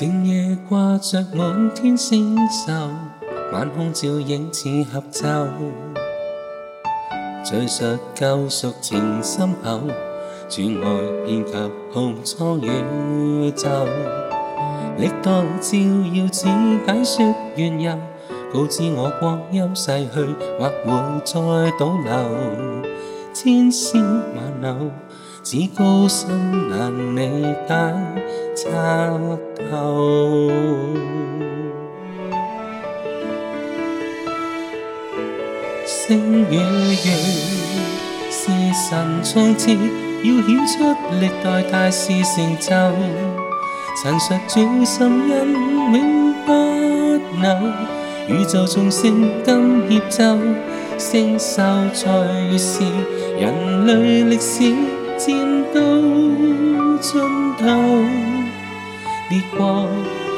静夜挂着满天星宿，晚空照影似合奏。叙述救熟情深厚，转爱遍及浩苍宇宙。历代照耀只解说缘由，告知我光阴逝去或会再倒流，千丝万缕。只高深难理解，猜透。星月月是神创设，要显出历代大事成就。陈述主心恩永不朽，宇宙众生今协奏，星宿在是人类历史。战到尽头，烈国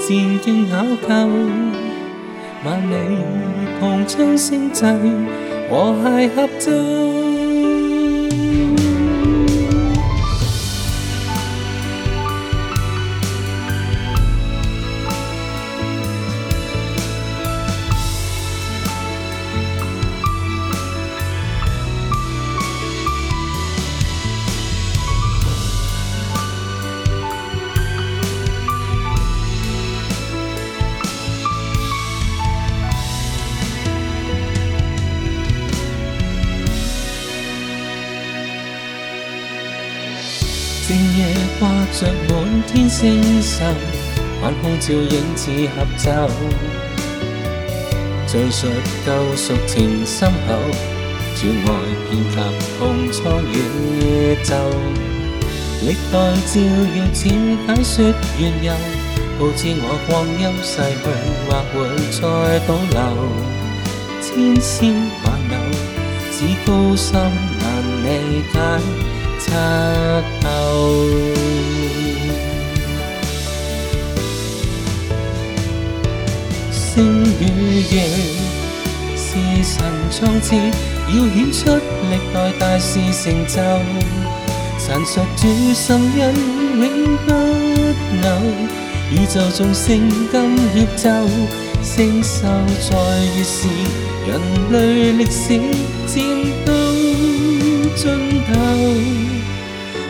渐渐考究，万里同窗声际和谐合奏。正夜掛着滿天星辰，晚空照影子合奏，敘述舊屬情深厚，照愛遍及紅蒼宇宙。歷代照耀似解說緣由，告知我光陰逝去或會再倒流，千絲萬縷，只高深難理解。khác nhau 星與夜是神創設，要顯出歷代大事成就。陳述主心恩永不朽，宇宙眾星今協奏，星宿在月時，人類歷史漸到。尽头，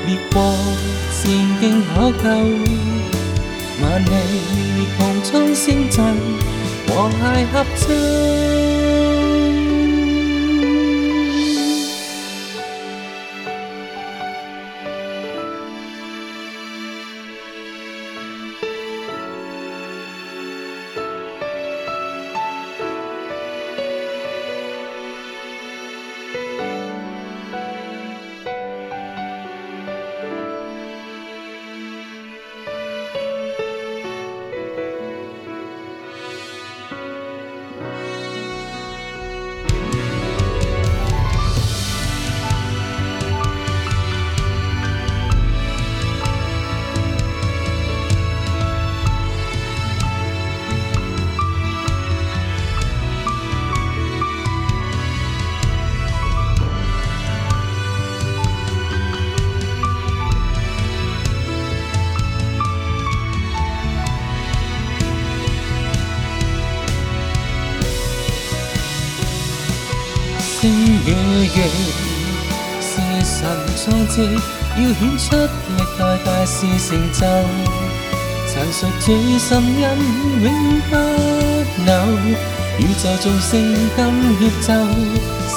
烈火善经可救，万里狂冲星阵，和谐合聚。星与月，是神创造，要显出历代大事成就。尘述最神恩永不朽，宇宙众星金协奏，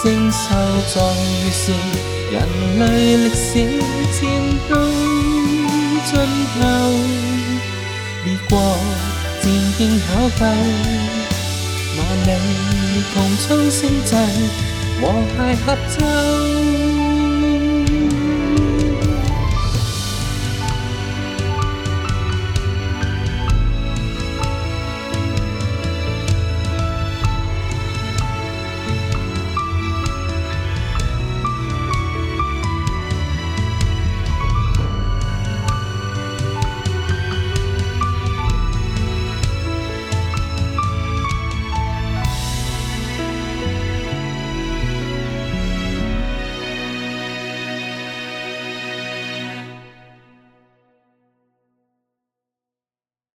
星宿壮如城，人类历史前到尽头。异国战经考计，万里同操星际。我还合奏。